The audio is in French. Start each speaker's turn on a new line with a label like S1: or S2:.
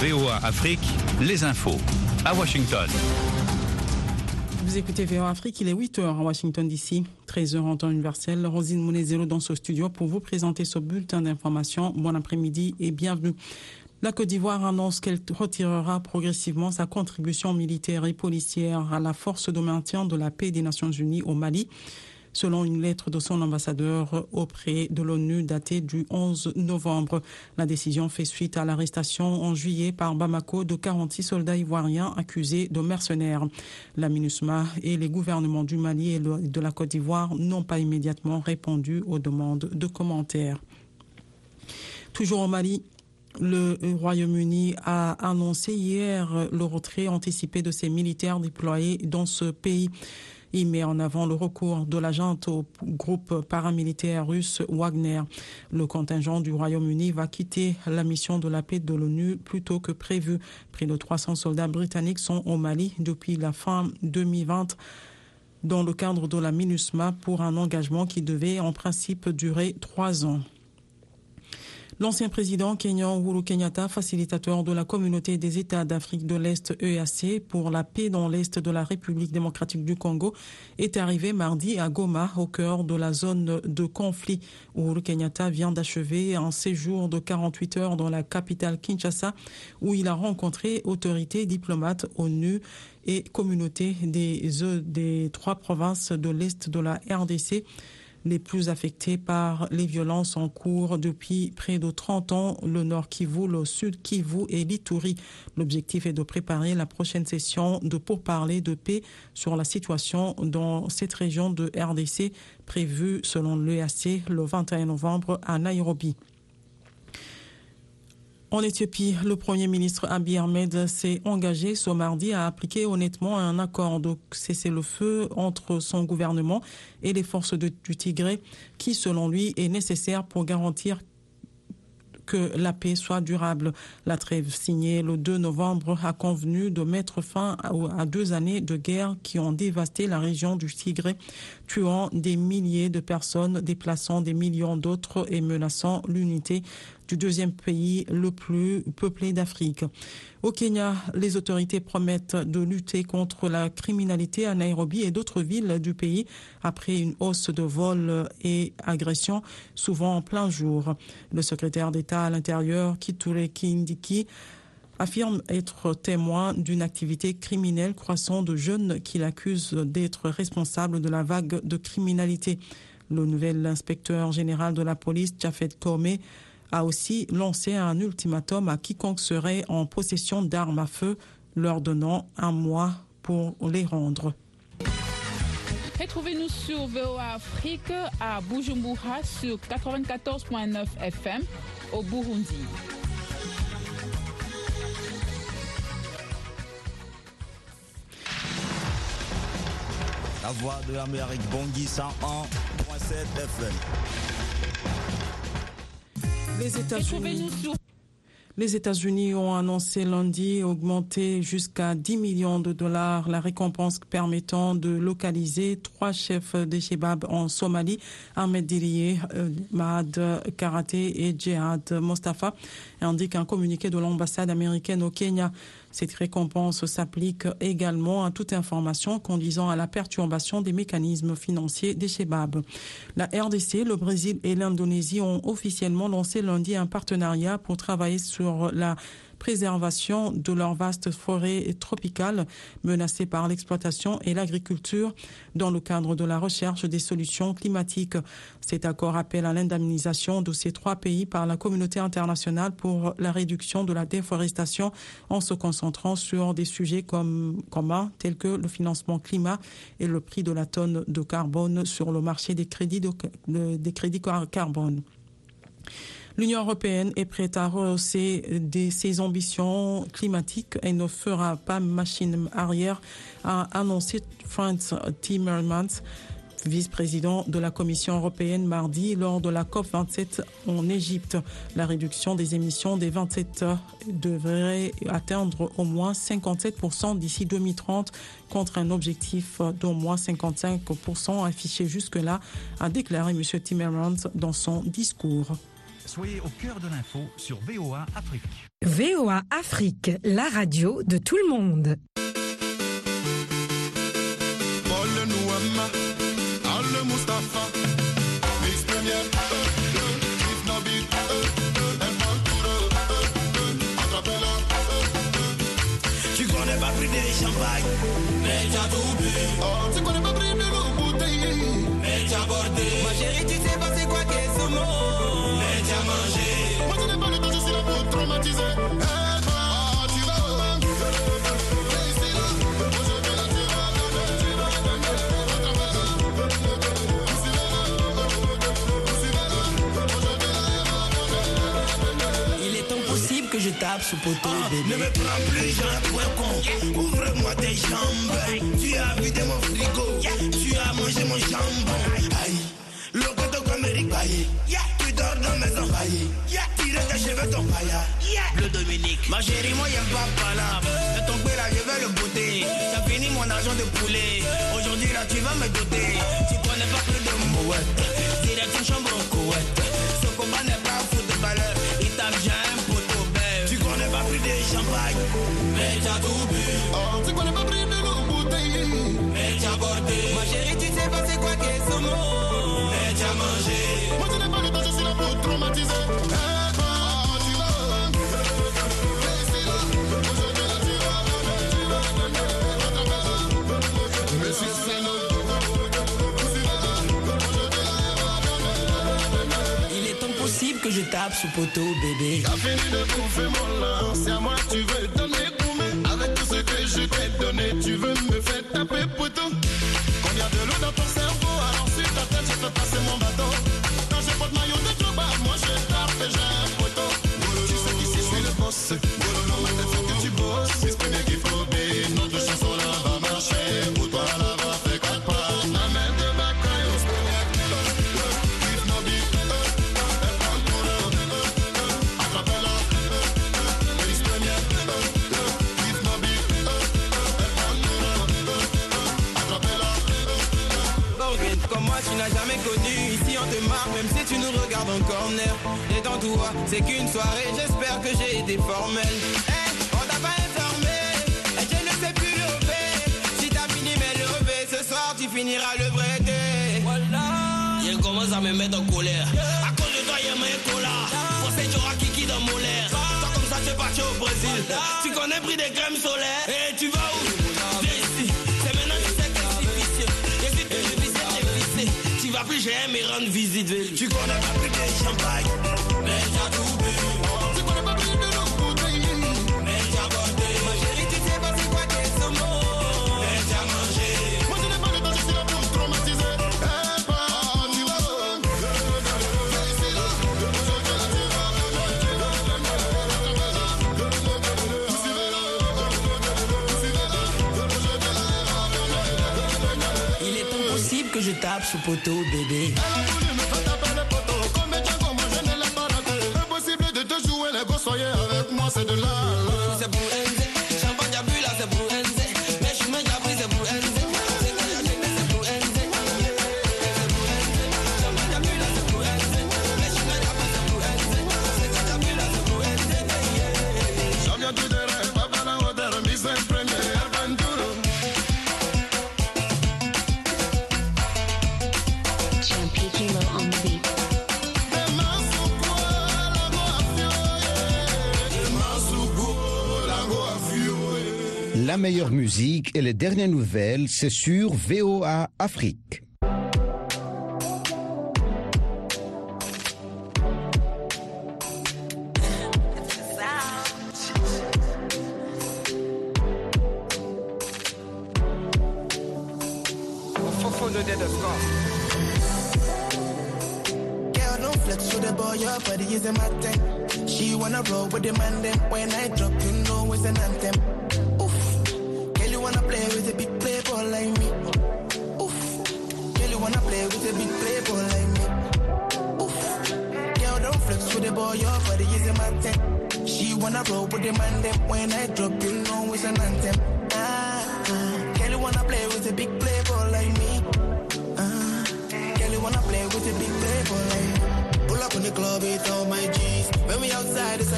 S1: VOA Afrique, les infos. À Washington.
S2: Vous écoutez VOA Afrique, il est 8h à Washington DC, 13h en temps universel. Rosine Mounezelo dans ce studio pour vous présenter ce bulletin d'information. Bon après-midi et bienvenue. La Côte d'Ivoire annonce qu'elle retirera progressivement sa contribution militaire et policière à la force de maintien de la paix des Nations Unies au Mali selon une lettre de son ambassadeur auprès de l'ONU datée du 11 novembre. La décision fait suite à l'arrestation en juillet par Bamako de 46 soldats ivoiriens accusés de mercenaires. La MINUSMA et les gouvernements du Mali et de la Côte d'Ivoire n'ont pas immédiatement répondu aux demandes de commentaires. Toujours au Mali, le Royaume-Uni a annoncé hier le retrait anticipé de ses militaires déployés dans ce pays. Il met en avant le recours de l'agent au groupe paramilitaire russe Wagner. Le contingent du Royaume-Uni va quitter la mission de la paix de l'ONU plus tôt que prévu. Près de 300 soldats britanniques sont au Mali depuis la fin 2020 dans le cadre de la MINUSMA pour un engagement qui devait en principe durer trois ans. L'ancien président kenyan Uhuru Kenyatta, facilitateur de la communauté des États d'Afrique de l'Est EAC pour la paix dans l'Est de la République démocratique du Congo, est arrivé mardi à Goma, au cœur de la zone de conflit. Uhuru Kenyatta vient d'achever un séjour de 48 heures dans la capitale Kinshasa, où il a rencontré autorités, diplomates, ONU et communautés des, des trois provinces de l'Est de la RDC les plus affectés par les violences en cours depuis près de 30 ans, le Nord Kivu, le Sud Kivu et l'Ituri. L'objectif est de préparer la prochaine session de pourparlers de paix sur la situation dans cette région de RDC prévue selon l'EAC le 21 novembre à Nairobi. En Éthiopie, le Premier ministre Abiy Ahmed s'est engagé ce mardi à appliquer honnêtement un accord de cessez-le-feu entre son gouvernement et les forces du Tigré, qui, selon lui, est nécessaire pour garantir que la paix soit durable. La trêve signée le 2 novembre a convenu de mettre fin à deux années de guerre qui ont dévasté la région du Tigré, tuant des milliers de personnes, déplaçant des millions d'autres et menaçant l'unité du deuxième pays le plus peuplé d'Afrique. Au Kenya, les autorités promettent de lutter contre la criminalité à Nairobi et d'autres villes du pays après une hausse de vols et agressions, souvent en plein jour. Le secrétaire d'État à l'intérieur, Kitule Kindiki, affirme être témoin d'une activité criminelle croissante de jeunes qu'il accuse d'être responsables de la vague de criminalité. Le nouvel inspecteur général de la police, Jafet Kome, a aussi lancé un ultimatum à quiconque serait en possession d'armes à feu, leur donnant un mois pour les rendre.
S3: Retrouvez-nous sur VOA Afrique à Bujumbura sur 94.9 FM au Burundi.
S4: La voix de l'Amérique Bongi 101.7 FM.
S2: Les États-Unis. Les États-Unis ont annoncé lundi augmenter jusqu'à 10 millions de dollars la récompense permettant de localiser trois chefs des Shebab en Somalie, Ahmed Diriye, Mahad Karaté et Jihad Mostafa, indique un communiqué de l'ambassade américaine au Kenya. Cette récompense s'applique également à toute information conduisant à la perturbation des mécanismes financiers des Shebab. La RDC, le Brésil et l'Indonésie ont officiellement lancé lundi un partenariat pour travailler sur la préservation de leurs vastes forêts tropicales menacées par l'exploitation et l'agriculture dans le cadre de la recherche des solutions climatiques. Cet accord appelle à l'indemnisation de ces trois pays par la communauté internationale pour la réduction de la déforestation en se concentrant sur des sujets communs tels que le financement climat et le prix de la tonne de carbone sur le marché des crédits carbone. L'Union européenne est prête à rehausser ses ambitions climatiques et ne fera pas machine arrière, a annoncé Franz Timmermans vice-président de la Commission européenne mardi lors de la COP27 en Égypte. La réduction des émissions des 27 devrait atteindre au moins 57% d'ici 2030 contre un objectif d'au moins 55% affiché jusque-là, a déclaré M. Timmermans dans son discours.
S1: Soyez au cœur de l'info sur VOA Afrique.
S5: VOA Afrique, la radio de tout le monde.
S4: Tu connais pas pris des champagne, mais t'as tout bu.
S6: Oh, tu connais pas pris de l'eau bouteille,
S4: Mais t'as bordé. Ma chérie, tu sais pas c'est quoi qu'est ce mot.
S6: Je
S4: tape ce poteau, bébé. Ne me prends plus, j'ai un point con. Ouvre-moi tes jambes. Tu as vidé mon frigo. Tu as mangé mon jambon. Aïe, le poteau comme Eric. Tu dors dans mes envahis. Tire tes cheveux, ton pailla. Le Dominique. Ma chérie, moi, y'aime pas palabre. De ton là, je vais le beauté. T'as fini mon argent de poulet. Aujourd'hui, là, tu vas me doter. Tu connais pas plus de mouette. Direction chambre en couette. Ce combat n'est pas fou de valeur. Il tape j'ai un connais pas plus de champagne. Mais t'as tout.
S6: Oh, tu connais pas pris de bouteille,
S4: Mais t'as. Ma chérie, tu sais pas c'est quoi que je tape ce poteau, bébé.
S6: T'as fini de bouffer mon lin, c'est à moi tu veux donner
S4: regardes en corner. Détends-toi, c'est qu'une soirée. J'espère que j'ai été formel. Eh, on t'a pas informé. Et je ne sais plus lever Si t'as fini mais lever Ce soir tu finiras le breté Voilà. Il commence à me mettre en colère. À cause de toi y'a mes colas Forcé tu auras kiki dans mon l'air Toi comme ça tu es parti au Brésil. Tu connais pris des crèmes solaires. Et tu vas où? J'aime et rendre visite. Tu connais pas plus de champagne Mais t'as tout bu impossible que je tape
S6: La
S7: meilleure musique et les dernières nouvelles, c'est sur VOA Afrique.
S8: She wanna roll with the man, then when I drop, you know it's an anthem. Boy, your body is a thing. She wanna roll with the man, then when I drop, you know it's an anthem. Ah, ah. girl, you wanna play with a big playboy like me. Ah, girl, you wanna play with a big playboy like me. Pull up on the club with all my G's. When we outside, it's a